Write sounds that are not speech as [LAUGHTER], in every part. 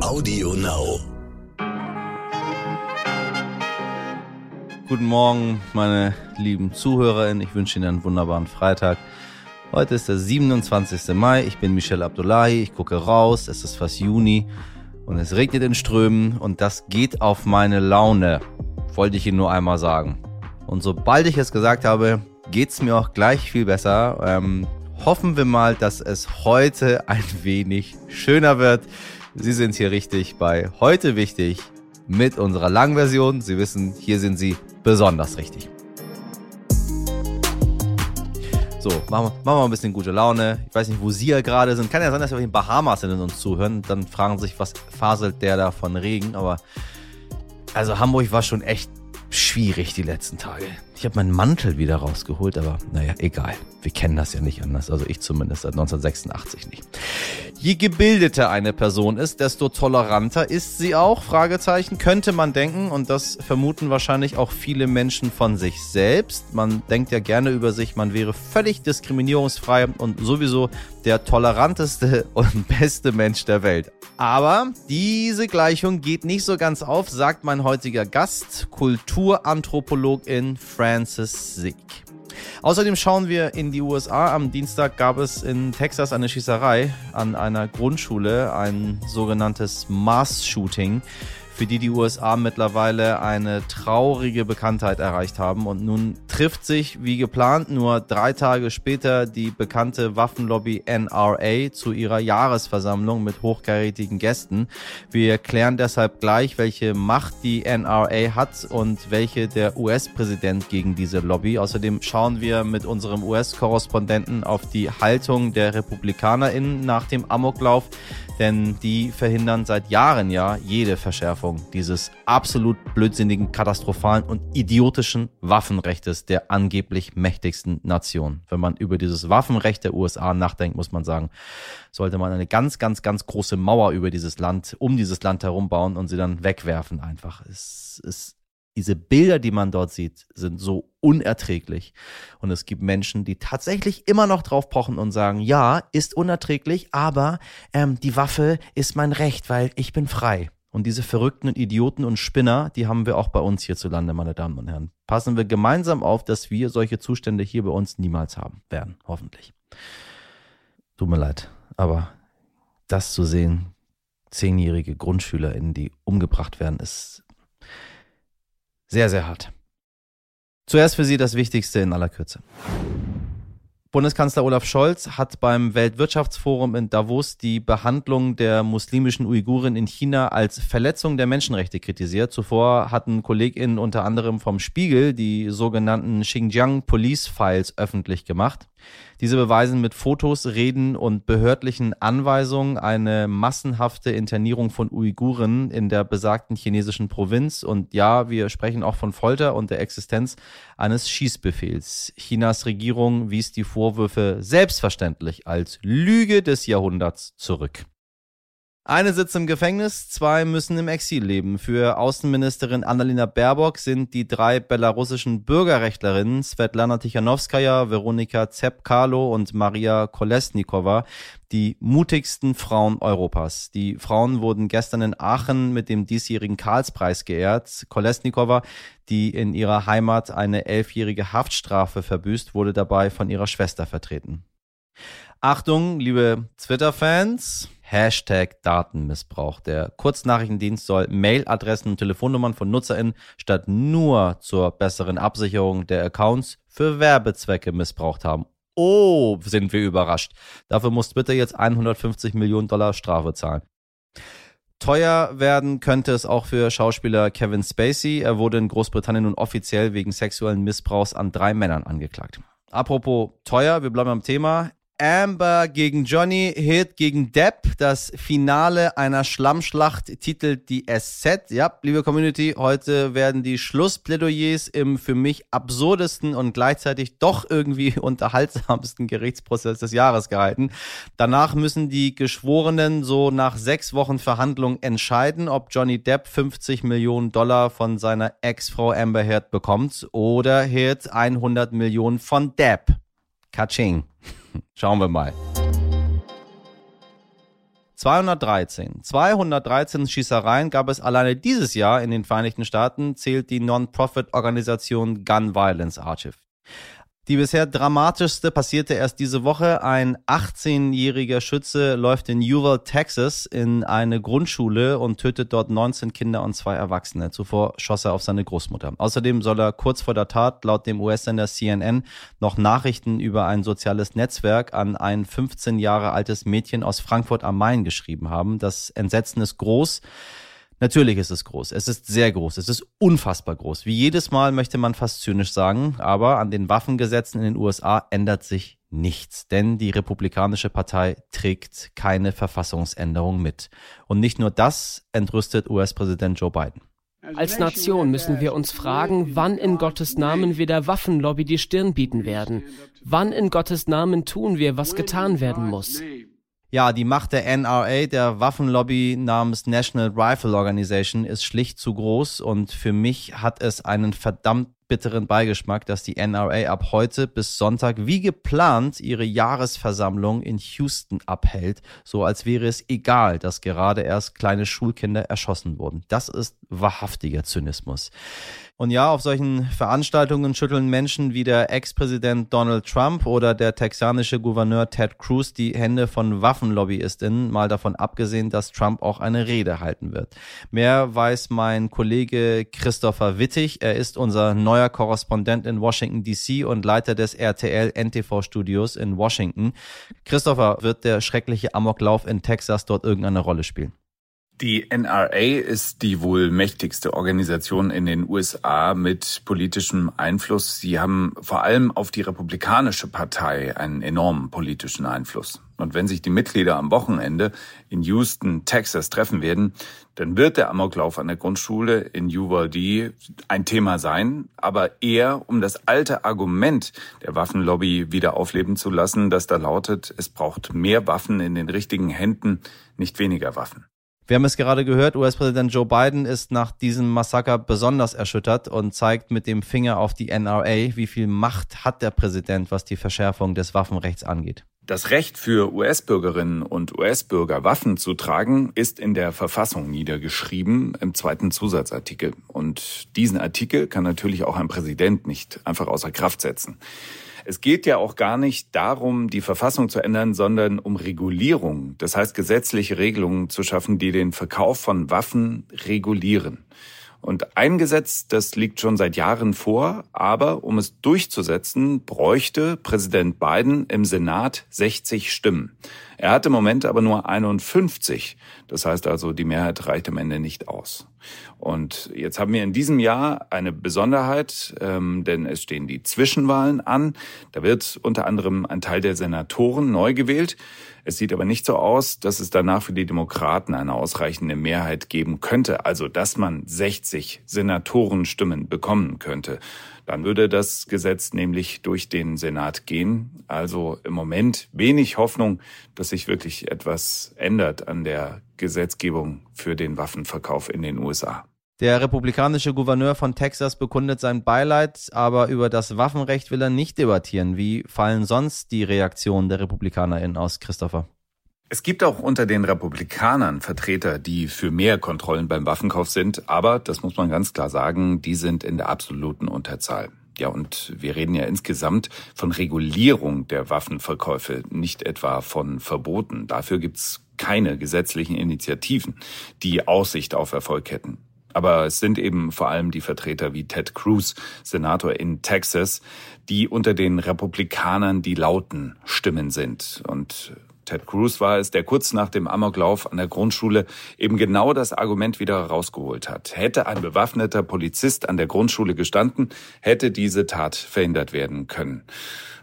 Audio Now. Guten Morgen, meine lieben ZuhörerInnen. Ich wünsche Ihnen einen wunderbaren Freitag. Heute ist der 27. Mai. Ich bin Michel Abdullahi. Ich gucke raus. Es ist fast Juni und es regnet in Strömen und das geht auf meine Laune. Wollte ich Ihnen nur einmal sagen. Und sobald ich es gesagt habe, geht's mir auch gleich viel besser. Ähm, hoffen wir mal, dass es heute ein wenig schöner wird. Sie sind hier richtig bei heute wichtig mit unserer langen Version. Sie wissen, hier sind Sie besonders richtig. So, machen wir, machen wir mal ein bisschen gute Laune. Ich weiß nicht, wo Sie ja gerade sind. Kann ja sein, dass wir in den Bahamas sind und uns zuhören. Dann fragen sich, was faselt der da von Regen. Aber also Hamburg war schon echt schwierig die letzten Tage. Ich habe meinen Mantel wieder rausgeholt, aber naja, egal. Wir kennen das ja nicht anders. Also ich zumindest seit 1986 nicht. Je gebildeter eine Person ist, desto toleranter ist sie auch, Fragezeichen, könnte man denken. Und das vermuten wahrscheinlich auch viele Menschen von sich selbst. Man denkt ja gerne über sich, man wäre völlig diskriminierungsfrei und sowieso der toleranteste [LAUGHS] und beste Mensch der Welt. Aber diese Gleichung geht nicht so ganz auf, sagt mein heutiger Gast, Kulturanthropologin Frances Sieg. Außerdem schauen wir in die USA. Am Dienstag gab es in Texas eine Schießerei an einer Grundschule, ein sogenanntes Mass-Shooting für die die USA mittlerweile eine traurige Bekanntheit erreicht haben. Und nun trifft sich, wie geplant, nur drei Tage später die bekannte Waffenlobby NRA zu ihrer Jahresversammlung mit hochkarätigen Gästen. Wir klären deshalb gleich, welche Macht die NRA hat und welche der US-Präsident gegen diese Lobby. Außerdem schauen wir mit unserem US-Korrespondenten auf die Haltung der RepublikanerInnen nach dem Amoklauf denn die verhindern seit Jahren ja jede Verschärfung dieses absolut blödsinnigen, katastrophalen und idiotischen Waffenrechtes der angeblich mächtigsten Nation. Wenn man über dieses Waffenrecht der USA nachdenkt, muss man sagen, sollte man eine ganz, ganz, ganz große Mauer über dieses Land, um dieses Land herum bauen und sie dann wegwerfen einfach. Es ist diese Bilder, die man dort sieht, sind so unerträglich. Und es gibt Menschen, die tatsächlich immer noch drauf pochen und sagen, ja, ist unerträglich, aber ähm, die Waffe ist mein Recht, weil ich bin frei. Und diese verrückten Idioten und Spinner, die haben wir auch bei uns hierzulande, meine Damen und Herren. Passen wir gemeinsam auf, dass wir solche Zustände hier bei uns niemals haben werden, hoffentlich. Tut mir leid, aber das zu sehen, zehnjährige GrundschülerInnen, die umgebracht werden, ist sehr, sehr hart. Zuerst für Sie das Wichtigste in aller Kürze. Bundeskanzler Olaf Scholz hat beim Weltwirtschaftsforum in Davos die Behandlung der muslimischen Uiguren in China als Verletzung der Menschenrechte kritisiert. Zuvor hatten KollegInnen unter anderem vom Spiegel die sogenannten Xinjiang Police Files öffentlich gemacht. Diese beweisen mit Fotos, Reden und behördlichen Anweisungen eine massenhafte Internierung von Uiguren in der besagten chinesischen Provinz. Und ja, wir sprechen auch von Folter und der Existenz eines Schießbefehls. Chinas Regierung wies die Vorwürfe selbstverständlich als Lüge des Jahrhunderts zurück. Eine sitzt im Gefängnis, zwei müssen im Exil leben. Für Außenministerin Annalena Baerbock sind die drei belarussischen Bürgerrechtlerinnen Svetlana Tichanowskaja, Veronika Zepkalo und Maria Kolesnikova die mutigsten Frauen Europas. Die Frauen wurden gestern in Aachen mit dem diesjährigen Karlspreis geehrt. Kolesnikova, die in ihrer Heimat eine elfjährige Haftstrafe verbüßt, wurde dabei von ihrer Schwester vertreten. Achtung, liebe Twitter-Fans. Hashtag Datenmissbrauch. Der Kurznachrichtendienst soll Mailadressen und Telefonnummern von NutzerInnen statt nur zur besseren Absicherung der Accounts für Werbezwecke missbraucht haben. Oh, sind wir überrascht. Dafür muss bitte jetzt 150 Millionen Dollar Strafe zahlen. Teuer werden könnte es auch für Schauspieler Kevin Spacey. Er wurde in Großbritannien nun offiziell wegen sexuellen Missbrauchs an drei Männern angeklagt. Apropos teuer, wir bleiben am Thema. Amber gegen Johnny, Hit gegen Depp. Das Finale einer Schlammschlacht titelt die SZ. Ja, liebe Community, heute werden die Schlussplädoyers im für mich absurdesten und gleichzeitig doch irgendwie [LAUGHS] unterhaltsamsten Gerichtsprozess des Jahres gehalten. Danach müssen die Geschworenen so nach sechs Wochen Verhandlung entscheiden, ob Johnny Depp 50 Millionen Dollar von seiner Ex-Frau Amber Heard bekommt oder Heard 100 Millionen von Depp. Kaching. Schauen wir mal. 213. 213 Schießereien gab es alleine dieses Jahr in den Vereinigten Staaten, zählt die Non-Profit-Organisation Gun Violence Archive. Die bisher dramatischste passierte erst diese Woche. Ein 18-jähriger Schütze läuft in Uval, Texas in eine Grundschule und tötet dort 19 Kinder und zwei Erwachsene. Zuvor schoss er auf seine Großmutter. Außerdem soll er kurz vor der Tat laut dem US-Sender CNN noch Nachrichten über ein soziales Netzwerk an ein 15 Jahre altes Mädchen aus Frankfurt am Main geschrieben haben. Das Entsetzen ist groß. Natürlich ist es groß. Es ist sehr groß. Es ist unfassbar groß. Wie jedes Mal möchte man fast zynisch sagen. Aber an den Waffengesetzen in den USA ändert sich nichts. Denn die Republikanische Partei trägt keine Verfassungsänderung mit. Und nicht nur das entrüstet US-Präsident Joe Biden. Als Nation müssen wir uns fragen, wann in Gottes Namen wir der Waffenlobby die Stirn bieten werden. Wann in Gottes Namen tun wir, was getan werden muss. Ja, die Macht der NRA, der Waffenlobby namens National Rifle Organization, ist schlicht zu groß und für mich hat es einen verdammt bitteren Beigeschmack, dass die NRA ab heute bis Sonntag wie geplant ihre Jahresversammlung in Houston abhält, so als wäre es egal, dass gerade erst kleine Schulkinder erschossen wurden. Das ist wahrhaftiger Zynismus. Und ja, auf solchen Veranstaltungen schütteln Menschen wie der Ex-Präsident Donald Trump oder der texanische Gouverneur Ted Cruz die Hände von Waffenlobbyistinnen, mal davon abgesehen, dass Trump auch eine Rede halten wird. Mehr weiß mein Kollege Christopher Wittig. Er ist unser neuer Korrespondent in Washington DC und Leiter des RTL NTV Studios in Washington. Christopher, wird der schreckliche Amoklauf in Texas dort irgendeine Rolle spielen? Die NRA ist die wohl mächtigste Organisation in den USA mit politischem Einfluss. Sie haben vor allem auf die Republikanische Partei einen enormen politischen Einfluss. Und wenn sich die Mitglieder am Wochenende in Houston, Texas treffen werden, dann wird der Amoklauf an der Grundschule in Uvalde ein Thema sein, aber eher um das alte Argument der Waffenlobby wieder aufleben zu lassen, das da lautet, es braucht mehr Waffen in den richtigen Händen, nicht weniger Waffen. Wir haben es gerade gehört, US-Präsident Joe Biden ist nach diesem Massaker besonders erschüttert und zeigt mit dem Finger auf die NRA, wie viel Macht hat der Präsident, was die Verschärfung des Waffenrechts angeht. Das Recht für US-Bürgerinnen und US-Bürger Waffen zu tragen ist in der Verfassung niedergeschrieben im zweiten Zusatzartikel. Und diesen Artikel kann natürlich auch ein Präsident nicht einfach außer Kraft setzen. Es geht ja auch gar nicht darum, die Verfassung zu ändern, sondern um Regulierung, das heißt gesetzliche Regelungen zu schaffen, die den Verkauf von Waffen regulieren. Und ein Gesetz, das liegt schon seit Jahren vor, aber um es durchzusetzen, bräuchte Präsident Biden im Senat 60 Stimmen. Er hat im Moment aber nur 51. Das heißt also, die Mehrheit reicht am Ende nicht aus. Und jetzt haben wir in diesem Jahr eine Besonderheit, ähm, denn es stehen die Zwischenwahlen an. Da wird unter anderem ein Teil der Senatoren neu gewählt. Es sieht aber nicht so aus, dass es danach für die Demokraten eine ausreichende Mehrheit geben könnte, also dass man 60 Senatorenstimmen bekommen könnte. Dann würde das Gesetz nämlich durch den Senat gehen. Also im Moment wenig Hoffnung, dass sich wirklich etwas ändert an der Gesetzgebung für den Waffenverkauf in den USA. Der republikanische Gouverneur von Texas bekundet sein Beileid, aber über das Waffenrecht will er nicht debattieren. Wie fallen sonst die Reaktionen der RepublikanerInnen aus, Christopher? Es gibt auch unter den Republikanern Vertreter, die für mehr Kontrollen beim Waffenkauf sind, aber, das muss man ganz klar sagen, die sind in der absoluten Unterzahl. Ja, und wir reden ja insgesamt von Regulierung der Waffenverkäufe, nicht etwa von Verboten. Dafür gibt's keine gesetzlichen Initiativen, die Aussicht auf Erfolg hätten. Aber es sind eben vor allem die Vertreter wie Ted Cruz, Senator in Texas, die unter den Republikanern die lauten Stimmen sind. Und Ted Cruz war es, der kurz nach dem Amoklauf an der Grundschule eben genau das Argument wieder rausgeholt hat. Hätte ein bewaffneter Polizist an der Grundschule gestanden, hätte diese Tat verhindert werden können.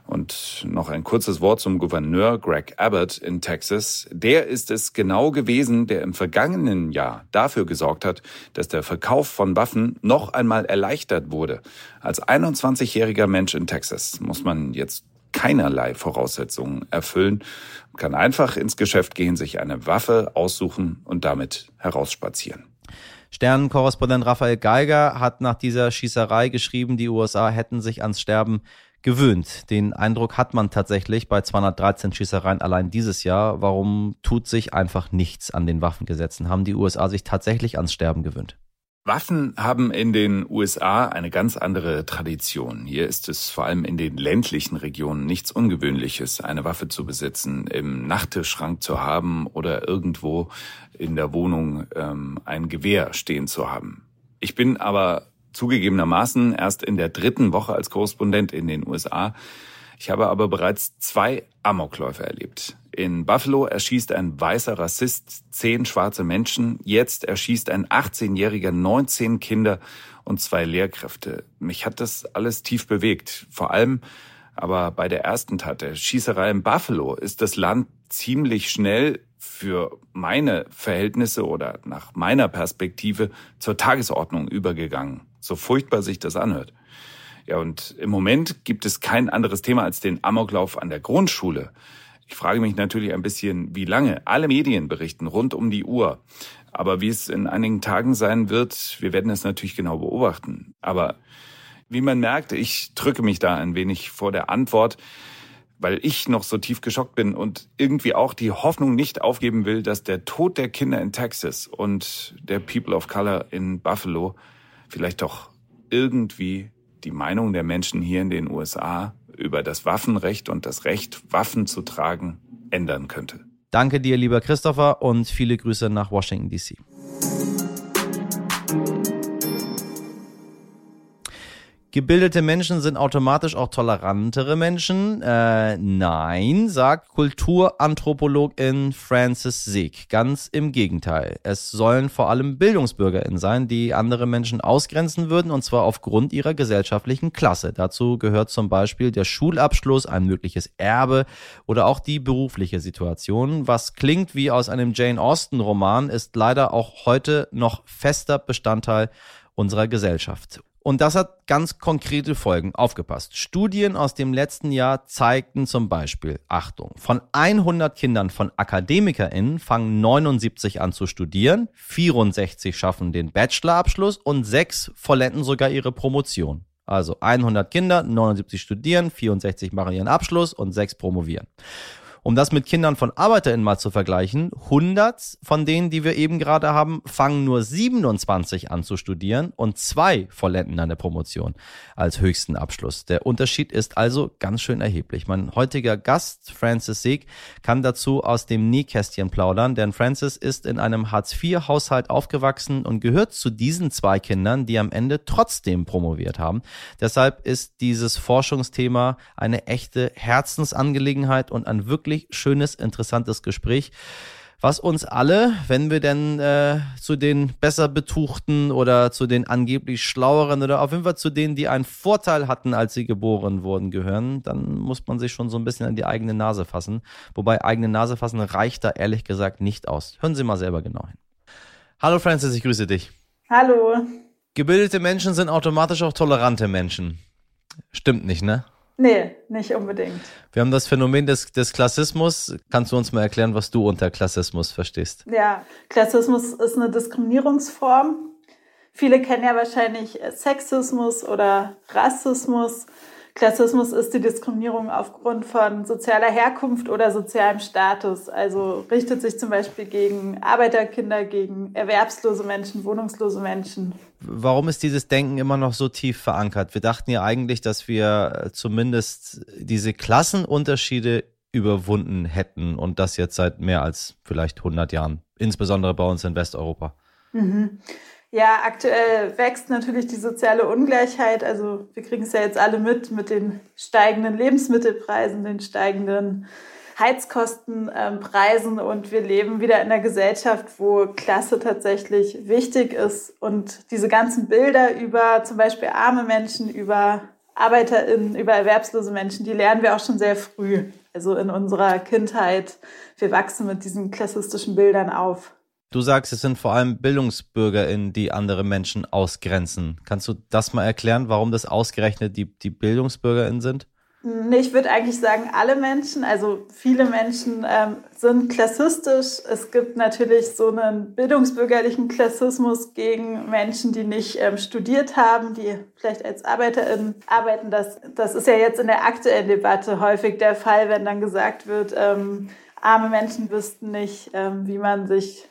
Und noch ein kurzes Wort zum Gouverneur Greg Abbott in Texas. Der ist es genau gewesen, der im vergangenen Jahr dafür gesorgt hat, dass der Verkauf von Waffen noch einmal erleichtert wurde. Als 21-jähriger Mensch in Texas muss man jetzt keinerlei Voraussetzungen erfüllen, kann einfach ins Geschäft gehen, sich eine Waffe aussuchen und damit herausspazieren. Sternenkorrespondent Raphael Geiger hat nach dieser Schießerei geschrieben, die USA hätten sich ans Sterben gewöhnt. Den Eindruck hat man tatsächlich bei 213 Schießereien allein dieses Jahr. Warum tut sich einfach nichts an den Waffengesetzen? Haben die USA sich tatsächlich ans Sterben gewöhnt? Waffen haben in den USA eine ganz andere Tradition. Hier ist es vor allem in den ländlichen Regionen nichts Ungewöhnliches, eine Waffe zu besitzen, im Nachttischschrank zu haben oder irgendwo in der Wohnung ähm, ein Gewehr stehen zu haben. Ich bin aber zugegebenermaßen erst in der dritten Woche als Korrespondent in den USA. Ich habe aber bereits zwei Amokläufe erlebt. In Buffalo erschießt ein weißer Rassist zehn schwarze Menschen. Jetzt erschießt ein 18-Jähriger 19 Kinder und zwei Lehrkräfte. Mich hat das alles tief bewegt. Vor allem aber bei der ersten Tat der Schießerei in Buffalo ist das Land ziemlich schnell für meine Verhältnisse oder nach meiner Perspektive zur Tagesordnung übergegangen. So furchtbar sich das anhört. Ja, und im Moment gibt es kein anderes Thema als den Amoklauf an der Grundschule. Ich frage mich natürlich ein bisschen, wie lange. Alle Medien berichten rund um die Uhr. Aber wie es in einigen Tagen sein wird, wir werden es natürlich genau beobachten. Aber wie man merkt, ich drücke mich da ein wenig vor der Antwort, weil ich noch so tief geschockt bin und irgendwie auch die Hoffnung nicht aufgeben will, dass der Tod der Kinder in Texas und der People of Color in Buffalo vielleicht doch irgendwie die Meinung der Menschen hier in den USA über das Waffenrecht und das Recht, Waffen zu tragen, ändern könnte. Danke dir, lieber Christopher, und viele Grüße nach Washington, DC. Gebildete Menschen sind automatisch auch tolerantere Menschen. Äh, nein, sagt Kulturanthropologin Frances Sieg. Ganz im Gegenteil. Es sollen vor allem BildungsbürgerInnen sein, die andere Menschen ausgrenzen würden, und zwar aufgrund ihrer gesellschaftlichen Klasse. Dazu gehört zum Beispiel der Schulabschluss, ein mögliches Erbe oder auch die berufliche Situation. Was klingt wie aus einem Jane Austen-Roman, ist leider auch heute noch fester Bestandteil unserer Gesellschaft. Und das hat ganz konkrete Folgen. Aufgepasst. Studien aus dem letzten Jahr zeigten zum Beispiel, Achtung, von 100 Kindern von AkademikerInnen fangen 79 an zu studieren, 64 schaffen den Bachelorabschluss und 6 vollenden sogar ihre Promotion. Also 100 Kinder, 79 studieren, 64 machen ihren Abschluss und 6 promovieren. Um das mit Kindern von ArbeiterInnen mal zu vergleichen, 100 von denen, die wir eben gerade haben, fangen nur 27 an zu studieren und zwei vollenden eine Promotion als höchsten Abschluss. Der Unterschied ist also ganz schön erheblich. Mein heutiger Gast, Francis Sieg, kann dazu aus dem Nähkästchen plaudern, denn Francis ist in einem Hartz-IV-Haushalt aufgewachsen und gehört zu diesen zwei Kindern, die am Ende trotzdem promoviert haben. Deshalb ist dieses Forschungsthema eine echte Herzensangelegenheit und ein wirklich wirklich schönes, interessantes Gespräch, was uns alle, wenn wir denn äh, zu den besser betuchten oder zu den angeblich schlaueren oder auf jeden Fall zu denen, die einen Vorteil hatten, als sie geboren wurden, gehören, dann muss man sich schon so ein bisschen an die eigene Nase fassen. Wobei eigene Nase fassen reicht da ehrlich gesagt nicht aus. Hören Sie mal selber genau hin. Hallo Francis, ich grüße dich. Hallo. Gebildete Menschen sind automatisch auch tolerante Menschen. Stimmt nicht, ne? Nee, nicht unbedingt. Wir haben das Phänomen des, des Klassismus. Kannst du uns mal erklären, was du unter Klassismus verstehst? Ja, Klassismus ist eine Diskriminierungsform. Viele kennen ja wahrscheinlich Sexismus oder Rassismus. Klassismus ist die Diskriminierung aufgrund von sozialer Herkunft oder sozialem Status. Also richtet sich zum Beispiel gegen Arbeiterkinder, gegen erwerbslose Menschen, wohnungslose Menschen. Warum ist dieses Denken immer noch so tief verankert? Wir dachten ja eigentlich, dass wir äh, zumindest diese Klassenunterschiede überwunden hätten und das jetzt seit mehr als vielleicht 100 Jahren, insbesondere bei uns in Westeuropa. Mhm. Ja, aktuell wächst natürlich die soziale Ungleichheit. Also wir kriegen es ja jetzt alle mit mit den steigenden Lebensmittelpreisen, den steigenden Heizkostenpreisen und wir leben wieder in einer Gesellschaft, wo Klasse tatsächlich wichtig ist und diese ganzen Bilder über zum Beispiel arme Menschen, über ArbeiterInnen, über erwerbslose Menschen, die lernen wir auch schon sehr früh. Also in unserer Kindheit. Wir wachsen mit diesen klassistischen Bildern auf. Du sagst, es sind vor allem BildungsbürgerInnen, die andere Menschen ausgrenzen. Kannst du das mal erklären, warum das ausgerechnet die, die BildungsbürgerInnen sind? Nee, ich würde eigentlich sagen, alle Menschen, also viele Menschen ähm, sind klassistisch. Es gibt natürlich so einen bildungsbürgerlichen Klassismus gegen Menschen, die nicht ähm, studiert haben, die vielleicht als ArbeiterInnen arbeiten. Das, das ist ja jetzt in der aktuellen Debatte häufig der Fall, wenn dann gesagt wird, ähm, arme Menschen wüssten nicht, ähm, wie man sich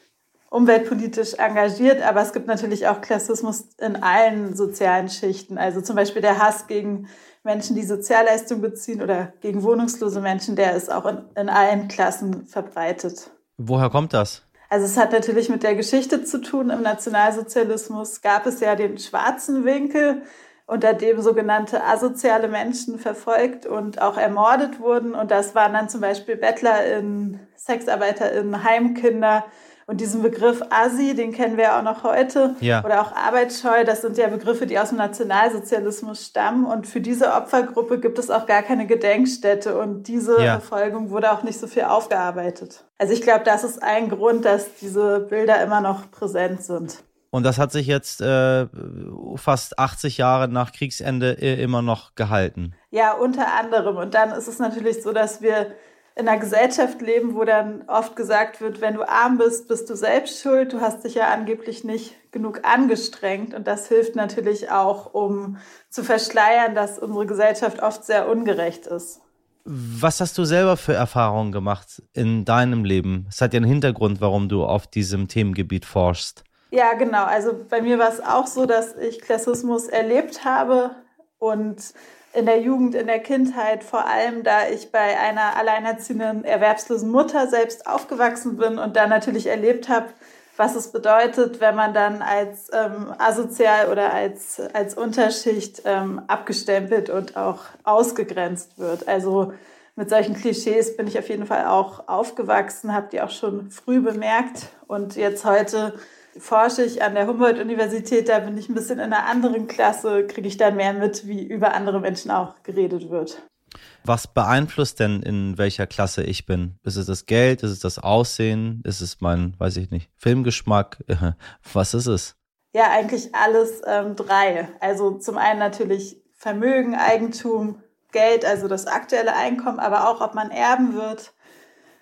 umweltpolitisch engagiert, aber es gibt natürlich auch Klassismus in allen sozialen Schichten. Also zum Beispiel der Hass gegen Menschen, die Sozialleistung beziehen oder gegen wohnungslose Menschen, der ist auch in, in allen Klassen verbreitet. Woher kommt das? Also es hat natürlich mit der Geschichte zu tun. Im Nationalsozialismus gab es ja den schwarzen Winkel, unter dem sogenannte asoziale Menschen verfolgt und auch ermordet wurden. Und das waren dann zum Beispiel BettlerInnen, SexarbeiterInnen, Heimkinder, und diesen Begriff Asi, den kennen wir auch noch heute. Ja. Oder auch Arbeitsscheu, das sind ja Begriffe, die aus dem Nationalsozialismus stammen. Und für diese Opfergruppe gibt es auch gar keine Gedenkstätte. Und diese ja. Verfolgung wurde auch nicht so viel aufgearbeitet. Also ich glaube, das ist ein Grund, dass diese Bilder immer noch präsent sind. Und das hat sich jetzt äh, fast 80 Jahre nach Kriegsende immer noch gehalten. Ja, unter anderem. Und dann ist es natürlich so, dass wir in einer Gesellschaft leben, wo dann oft gesagt wird, wenn du arm bist, bist du selbst schuld. Du hast dich ja angeblich nicht genug angestrengt. Und das hilft natürlich auch, um zu verschleiern, dass unsere Gesellschaft oft sehr ungerecht ist. Was hast du selber für Erfahrungen gemacht in deinem Leben? Es hat ja einen Hintergrund, warum du auf diesem Themengebiet forschst. Ja, genau. Also bei mir war es auch so, dass ich Klassismus erlebt habe und in der Jugend, in der Kindheit, vor allem da ich bei einer alleinerziehenden erwerbslosen Mutter selbst aufgewachsen bin und da natürlich erlebt habe, was es bedeutet, wenn man dann als ähm, asozial oder als, als Unterschicht ähm, abgestempelt und auch ausgegrenzt wird. Also mit solchen Klischees bin ich auf jeden Fall auch aufgewachsen, habe die auch schon früh bemerkt und jetzt heute forsche ich an der Humboldt-Universität, da bin ich ein bisschen in einer anderen Klasse, kriege ich dann mehr mit, wie über andere Menschen auch geredet wird. Was beeinflusst denn, in welcher Klasse ich bin? Ist es das Geld? Ist es das Aussehen? Ist es mein, weiß ich nicht, Filmgeschmack? [LAUGHS] Was ist es? Ja, eigentlich alles ähm, drei. Also zum einen natürlich Vermögen, Eigentum, Geld, also das aktuelle Einkommen, aber auch, ob man erben wird.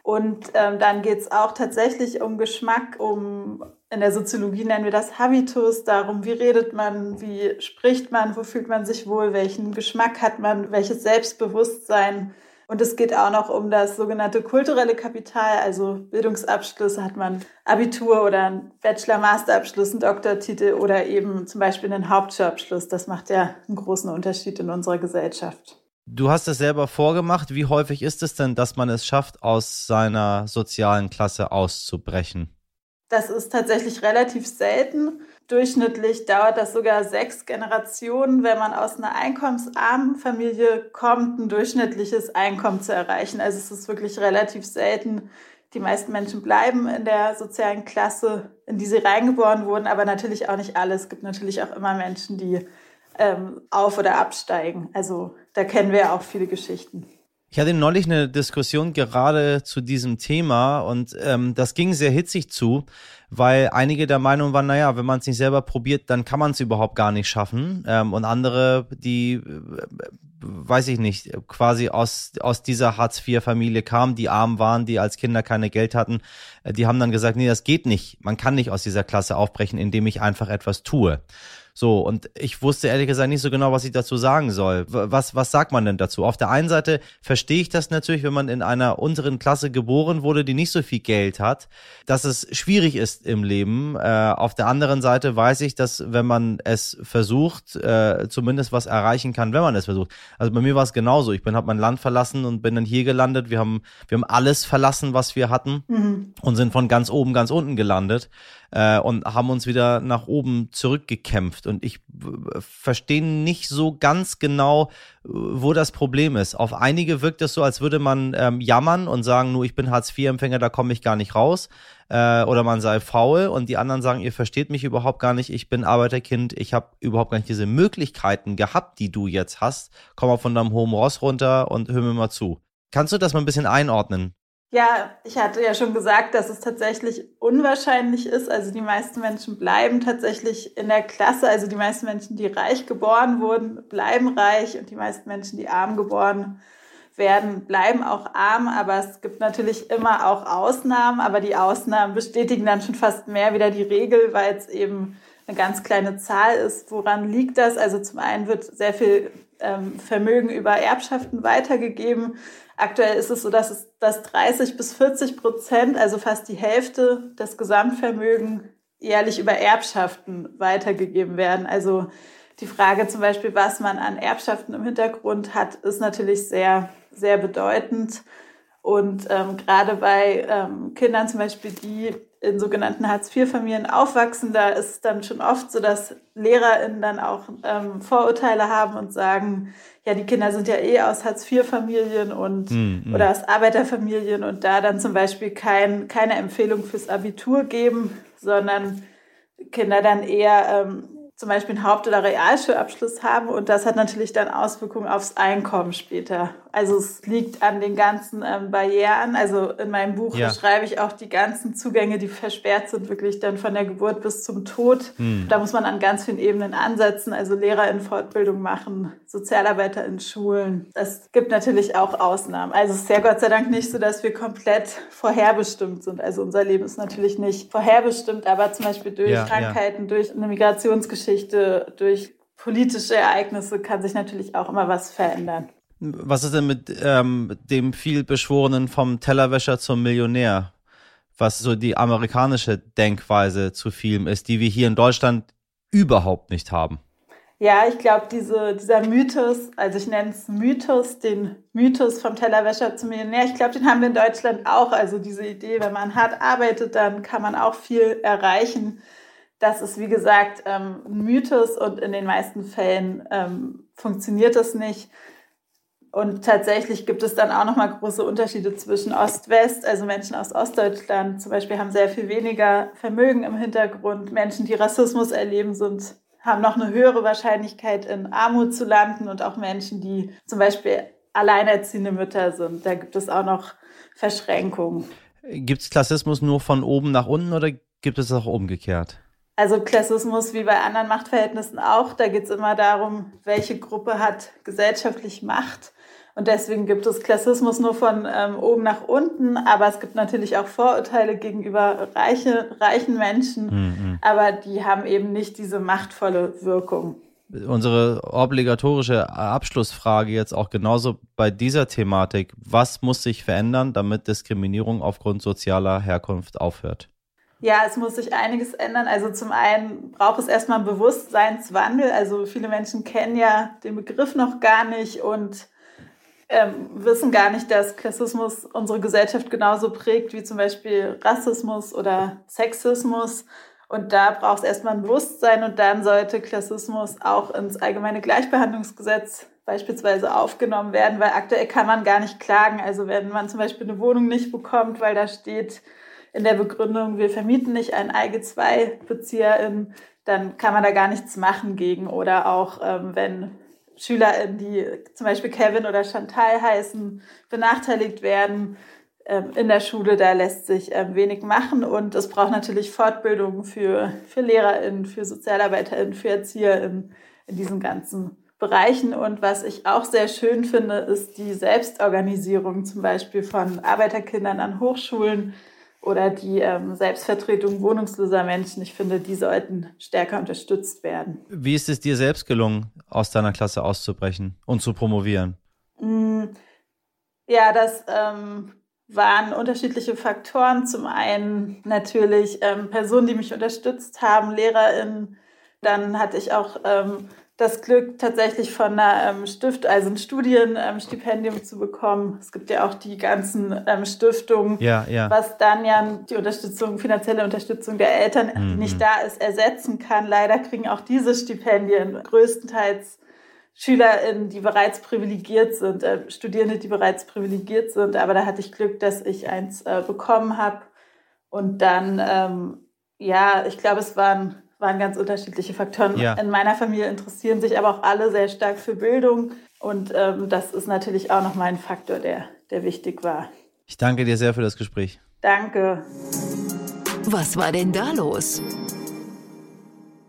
Und ähm, dann geht es auch tatsächlich um Geschmack, um in der Soziologie nennen wir das Habitus, darum, wie redet man, wie spricht man, wo fühlt man sich wohl, welchen Geschmack hat man, welches Selbstbewusstsein. Und es geht auch noch um das sogenannte kulturelle Kapital, also Bildungsabschlüsse, hat man Abitur oder einen Bachelor-Master-Abschluss, einen Doktortitel oder eben zum Beispiel einen Hauptschulabschluss. Das macht ja einen großen Unterschied in unserer Gesellschaft. Du hast es selber vorgemacht. Wie häufig ist es denn, dass man es schafft, aus seiner sozialen Klasse auszubrechen? Das ist tatsächlich relativ selten. Durchschnittlich dauert das sogar sechs Generationen, wenn man aus einer einkommensarmen Familie kommt, ein durchschnittliches Einkommen zu erreichen. Also es ist wirklich relativ selten. Die meisten Menschen bleiben in der sozialen Klasse, in die sie reingeboren wurden, aber natürlich auch nicht alle. Es gibt natürlich auch immer Menschen, die ähm, auf- oder absteigen. Also da kennen wir ja auch viele Geschichten. Ich hatte neulich eine Diskussion gerade zu diesem Thema und ähm, das ging sehr hitzig zu, weil einige der Meinung waren, naja, wenn man es nicht selber probiert, dann kann man es überhaupt gar nicht schaffen. Ähm, und andere, die, äh, weiß ich nicht, quasi aus, aus dieser Hartz-IV-Familie kamen, die arm waren, die als Kinder keine Geld hatten, äh, die haben dann gesagt, nee, das geht nicht. Man kann nicht aus dieser Klasse aufbrechen, indem ich einfach etwas tue. So, und ich wusste ehrlich gesagt nicht so genau, was ich dazu sagen soll. Was, was sagt man denn dazu? Auf der einen Seite verstehe ich das natürlich, wenn man in einer unteren Klasse geboren wurde, die nicht so viel Geld hat, dass es schwierig ist im Leben. Äh, auf der anderen Seite weiß ich, dass wenn man es versucht, äh, zumindest was erreichen kann, wenn man es versucht. Also bei mir war es genauso. Ich bin, habe mein Land verlassen und bin dann hier gelandet. Wir haben, wir haben alles verlassen, was wir hatten mhm. und sind von ganz oben, ganz unten gelandet äh, und haben uns wieder nach oben zurückgekämpft. Und ich verstehe nicht so ganz genau, wo das Problem ist. Auf einige wirkt es so, als würde man ähm, jammern und sagen, nur ich bin Hartz-IV-Empfänger, da komme ich gar nicht raus. Äh, oder man sei faul und die anderen sagen, ihr versteht mich überhaupt gar nicht, ich bin Arbeiterkind, ich habe überhaupt gar nicht diese Möglichkeiten gehabt, die du jetzt hast. Komm mal von deinem hohen Ross runter und hör mir mal zu. Kannst du das mal ein bisschen einordnen? Ja, ich hatte ja schon gesagt, dass es tatsächlich unwahrscheinlich ist. Also die meisten Menschen bleiben tatsächlich in der Klasse. Also die meisten Menschen, die reich geboren wurden, bleiben reich und die meisten Menschen, die arm geboren werden, bleiben auch arm. Aber es gibt natürlich immer auch Ausnahmen. Aber die Ausnahmen bestätigen dann schon fast mehr wieder die Regel, weil es eben eine ganz kleine Zahl ist. Woran liegt das? Also zum einen wird sehr viel ähm, Vermögen über Erbschaften weitergegeben. Aktuell ist es so, dass es dass 30 bis 40 Prozent, also fast die Hälfte des Gesamtvermögens jährlich über Erbschaften weitergegeben werden. Also die Frage zum Beispiel, was man an Erbschaften im Hintergrund hat, ist natürlich sehr, sehr bedeutend. Und ähm, gerade bei ähm, Kindern zum Beispiel, die in sogenannten Hartz-IV-Familien aufwachsen, da ist es dann schon oft so, dass LehrerInnen dann auch ähm, Vorurteile haben und sagen, ja, die Kinder sind ja eh aus Hartz-IV-Familien und mm, oder aus Arbeiterfamilien und da dann zum Beispiel kein, keine Empfehlung fürs Abitur geben, sondern Kinder dann eher ähm, zum Beispiel einen Haupt- oder Realschulabschluss haben und das hat natürlich dann Auswirkungen aufs Einkommen später. Also es liegt an den ganzen ähm, Barrieren. Also in meinem Buch ja. beschreibe ich auch die ganzen Zugänge, die versperrt sind, wirklich dann von der Geburt bis zum Tod. Hm. Da muss man an ganz vielen Ebenen ansetzen, also Lehrer in Fortbildung machen, Sozialarbeiter in Schulen. Es gibt natürlich auch Ausnahmen. Also es ist ja Gott sei Dank nicht so, dass wir komplett vorherbestimmt sind. Also unser Leben ist natürlich nicht vorherbestimmt, aber zum Beispiel durch ja, Krankheiten, ja. durch eine Migrationsgeschichte Geschichte, durch politische Ereignisse kann sich natürlich auch immer was verändern. Was ist denn mit ähm, dem viel beschworenen vom Tellerwäscher zum Millionär? Was so die amerikanische Denkweise zu Film ist, die wir hier in Deutschland überhaupt nicht haben. Ja, ich glaube, diese, dieser Mythos, also ich nenne es Mythos, den Mythos vom Tellerwäscher zum Millionär, ich glaube, den haben wir in Deutschland auch. Also diese Idee, wenn man hart arbeitet, dann kann man auch viel erreichen das ist, wie gesagt, ähm, ein Mythos und in den meisten Fällen ähm, funktioniert das nicht. Und tatsächlich gibt es dann auch nochmal große Unterschiede zwischen Ost-West. Also Menschen aus Ostdeutschland zum Beispiel haben sehr viel weniger Vermögen im Hintergrund. Menschen, die Rassismus erleben, sind, haben noch eine höhere Wahrscheinlichkeit, in Armut zu landen. Und auch Menschen, die zum Beispiel alleinerziehende Mütter sind. Da gibt es auch noch Verschränkungen. Gibt es Klassismus nur von oben nach unten oder gibt es auch umgekehrt? Also Klassismus wie bei anderen Machtverhältnissen auch, da geht es immer darum, welche Gruppe hat gesellschaftlich Macht. Und deswegen gibt es Klassismus nur von ähm, oben nach unten, aber es gibt natürlich auch Vorurteile gegenüber reiche, reichen Menschen, mhm. aber die haben eben nicht diese machtvolle Wirkung. Unsere obligatorische Abschlussfrage jetzt auch genauso bei dieser Thematik. Was muss sich verändern, damit Diskriminierung aufgrund sozialer Herkunft aufhört? Ja, es muss sich einiges ändern. Also zum einen braucht es erstmal einen Bewusstseinswandel. Also viele Menschen kennen ja den Begriff noch gar nicht und ähm, wissen gar nicht, dass Klassismus unsere Gesellschaft genauso prägt wie zum Beispiel Rassismus oder Sexismus. Und da braucht es erstmal ein Bewusstsein und dann sollte Klassismus auch ins allgemeine Gleichbehandlungsgesetz beispielsweise aufgenommen werden, weil aktuell kann man gar nicht klagen. Also wenn man zum Beispiel eine Wohnung nicht bekommt, weil da steht, in der Begründung, wir vermieten nicht einen IG-2-BezieherIn, dann kann man da gar nichts machen gegen. Oder auch ähm, wenn SchülerInnen, die zum Beispiel Kevin oder Chantal heißen, benachteiligt werden ähm, in der Schule, da lässt sich ähm, wenig machen. Und es braucht natürlich Fortbildung für, für LehrerInnen, für SozialarbeiterInnen, für ErzieherInnen in diesen ganzen Bereichen. Und was ich auch sehr schön finde, ist die Selbstorganisierung zum Beispiel von Arbeiterkindern an Hochschulen, oder die ähm, Selbstvertretung wohnungsloser Menschen. Ich finde, die sollten stärker unterstützt werden. Wie ist es dir selbst gelungen, aus deiner Klasse auszubrechen und zu promovieren? Mm, ja, das ähm, waren unterschiedliche Faktoren. Zum einen natürlich ähm, Personen, die mich unterstützt haben, LehrerInnen. Dann hatte ich auch ähm, das Glück, tatsächlich von einer ähm, Stift, also ein Studienstipendium ähm, zu bekommen. Es gibt ja auch die ganzen ähm, Stiftungen, ja, ja. was dann ja die Unterstützung, finanzielle Unterstützung der Eltern, mhm. die nicht da ist, ersetzen kann. Leider kriegen auch diese Stipendien größtenteils SchülerInnen, die bereits privilegiert sind, äh, Studierende, die bereits privilegiert sind. Aber da hatte ich Glück, dass ich eins äh, bekommen habe. Und dann, ähm, ja, ich glaube, es waren waren ganz unterschiedliche Faktoren. Ja. In meiner Familie interessieren sich aber auch alle sehr stark für Bildung. Und ähm, das ist natürlich auch nochmal ein Faktor, der, der wichtig war. Ich danke dir sehr für das Gespräch. Danke. Was war denn da los?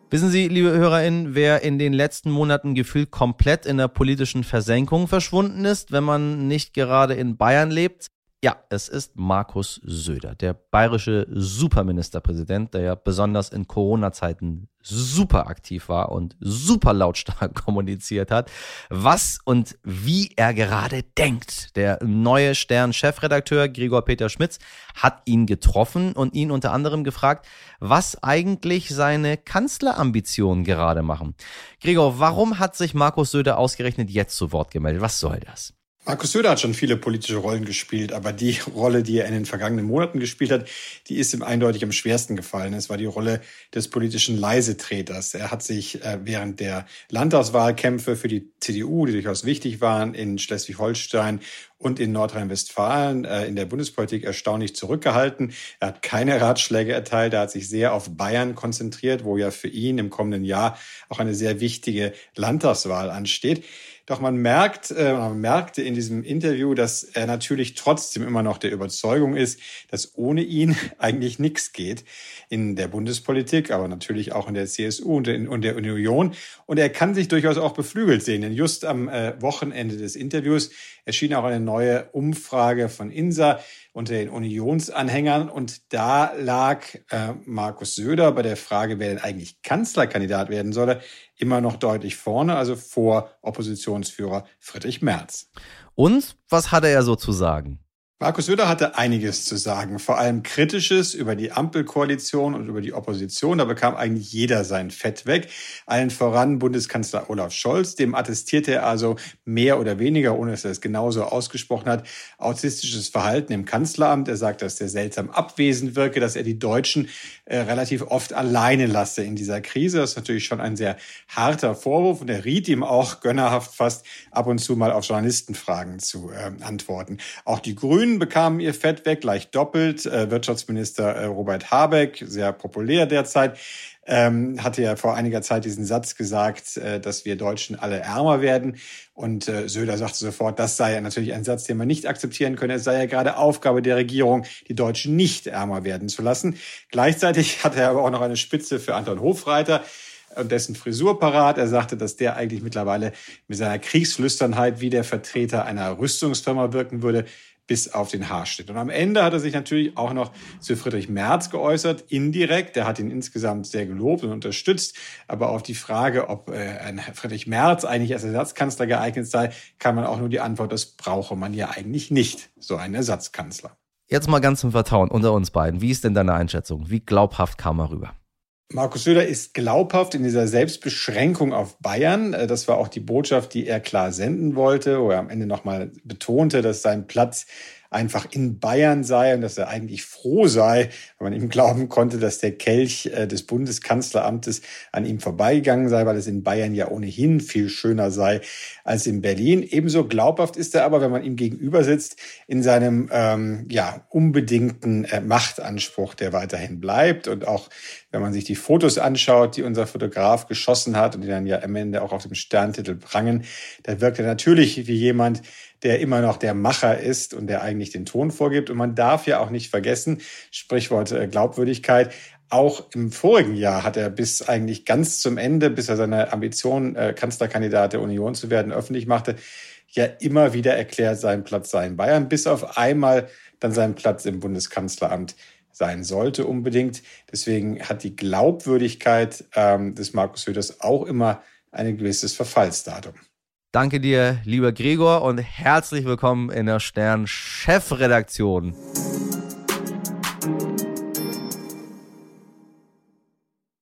Wissen Sie, liebe HörerInnen, wer in den letzten Monaten gefühlt komplett in der politischen Versenkung verschwunden ist, wenn man nicht gerade in Bayern lebt? Ja, es ist Markus Söder, der bayerische Superministerpräsident, der ja besonders in Corona-Zeiten super aktiv war und super lautstark [LAUGHS] kommuniziert hat, was und wie er gerade denkt. Der neue Stern-Chefredakteur Gregor Peter Schmitz hat ihn getroffen und ihn unter anderem gefragt, was eigentlich seine Kanzlerambitionen gerade machen. Gregor, warum hat sich Markus Söder ausgerechnet jetzt zu Wort gemeldet? Was soll das? Markus Söder hat schon viele politische Rollen gespielt, aber die Rolle, die er in den vergangenen Monaten gespielt hat, die ist ihm eindeutig am schwersten gefallen. Es war die Rolle des politischen Leisetreters. Er hat sich äh, während der Landtagswahlkämpfe für die CDU, die durchaus wichtig waren, in Schleswig-Holstein und in Nordrhein-Westfalen äh, in der Bundespolitik erstaunlich zurückgehalten. Er hat keine Ratschläge erteilt. Er hat sich sehr auf Bayern konzentriert, wo ja für ihn im kommenden Jahr auch eine sehr wichtige Landtagswahl ansteht. Doch man merkt, äh, man merkte in diesem Interview, dass er natürlich trotzdem immer noch der Überzeugung ist, dass ohne ihn [LAUGHS] eigentlich nichts geht in der Bundespolitik, aber natürlich auch in der CSU und in, in der Union. Und er kann sich durchaus auch beflügelt sehen. Denn just am äh, Wochenende des Interviews erschien auch eine neue Umfrage von INSA unter den Unionsanhängern. Und da lag äh, Markus Söder bei der Frage, wer denn eigentlich Kanzlerkandidat werden solle, immer noch deutlich vorne, also vor Oppositionsführer Friedrich Merz. Und was hatte er so zu sagen? Markus Söder hatte einiges zu sagen, vor allem Kritisches über die Ampelkoalition und über die Opposition. Da bekam eigentlich jeder sein Fett weg. Allen voran Bundeskanzler Olaf Scholz. Dem attestierte er also mehr oder weniger, ohne dass er es genauso ausgesprochen hat, autistisches Verhalten im Kanzleramt. Er sagt, dass der seltsam abwesend wirke, dass er die Deutschen äh, relativ oft alleine lasse in dieser Krise. Das ist natürlich schon ein sehr harter Vorwurf und er riet ihm auch gönnerhaft fast ab und zu mal auf Journalistenfragen zu äh, antworten. Auch die Grünen Grünen bekamen ihr Fett weg, gleich doppelt. Äh, Wirtschaftsminister äh, Robert Habeck, sehr populär derzeit, ähm, hatte ja vor einiger Zeit diesen Satz gesagt, äh, dass wir Deutschen alle ärmer werden. Und Söder sagte sofort, das sei ja natürlich ein Satz, den man nicht akzeptieren könne. Es sei ja gerade Aufgabe der Regierung, die Deutschen nicht ärmer werden zu lassen. Gleichzeitig [LAUGHS] hatte er aber auch noch eine Spitze für Anton Hofreiter und dessen Frisur parat. Er sagte, dass der eigentlich mittlerweile mit seiner Kriegsflüsternheit wie der Vertreter einer Rüstungsfirma wirken würde bis auf den Haarschnitt. Und am Ende hat er sich natürlich auch noch zu Friedrich Merz geäußert, indirekt. Er hat ihn insgesamt sehr gelobt und unterstützt. Aber auf die Frage, ob äh, ein Friedrich Merz eigentlich als Ersatzkanzler geeignet sei, kann man auch nur die Antwort, das brauche man ja eigentlich nicht, so einen Ersatzkanzler. Jetzt mal ganz zum Vertrauen unter uns beiden. Wie ist denn deine Einschätzung? Wie glaubhaft kam er rüber? Markus Söder ist glaubhaft in dieser Selbstbeschränkung auf Bayern. Äh, das war auch die Botschaft, die er klar senden wollte, wo er am Ende nochmal betonte, dass sein Platz einfach in Bayern sei und dass er eigentlich froh sei, wenn man ihm glauben konnte, dass der Kelch äh, des Bundeskanzleramtes an ihm vorbeigegangen sei, weil es in Bayern ja ohnehin viel schöner sei als in Berlin. Ebenso glaubhaft ist er aber, wenn man ihm gegenüber sitzt, in seinem ähm, ja unbedingten äh, Machtanspruch, der weiterhin bleibt und auch wenn man sich die Fotos anschaut, die unser Fotograf geschossen hat und die dann ja am Ende auch auf dem Sterntitel prangen, da wirkt er natürlich wie jemand, der immer noch der Macher ist und der eigentlich den Ton vorgibt. Und man darf ja auch nicht vergessen, Sprichwort äh, Glaubwürdigkeit, auch im vorigen Jahr hat er bis eigentlich ganz zum Ende, bis er seine Ambition, äh, Kanzlerkandidat der Union zu werden, öffentlich machte, ja immer wieder erklärt, sein Platz sei in Bayern, bis auf einmal dann sein Platz im Bundeskanzleramt sein sollte unbedingt. Deswegen hat die Glaubwürdigkeit ähm, des Markus Söders auch immer ein gewisses Verfallsdatum. Danke dir, lieber Gregor, und herzlich willkommen in der Stern Chefredaktion.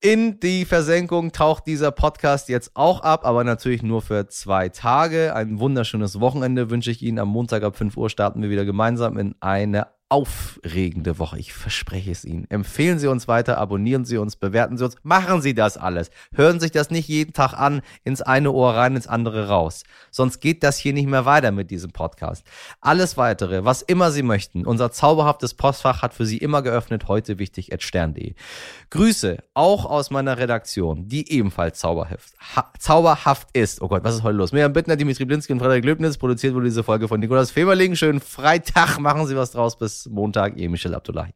In die Versenkung taucht dieser Podcast jetzt auch ab, aber natürlich nur für zwei Tage. Ein wunderschönes Wochenende wünsche ich Ihnen. Am Montag ab 5 Uhr starten wir wieder gemeinsam in eine aufregende Woche. Ich verspreche es Ihnen. Empfehlen Sie uns weiter, abonnieren Sie uns, bewerten Sie uns, machen Sie das alles. Hören Sie sich das nicht jeden Tag an, ins eine Ohr rein, ins andere raus. Sonst geht das hier nicht mehr weiter mit diesem Podcast. Alles weitere, was immer Sie möchten. Unser zauberhaftes Postfach hat für Sie immer geöffnet, heute wichtig, stern.de. Grüße auch aus meiner Redaktion, die ebenfalls zauberhaft, ha, zauberhaft ist. Oh Gott, was ist heute los? Miriam Bittner, Dimitri Blinski und Frederik Löbnitz. Produziert wurde diese Folge von Nikolas Feberling. Schönen Freitag, machen Sie was draus. Montag, ihr Michel Abdullahi.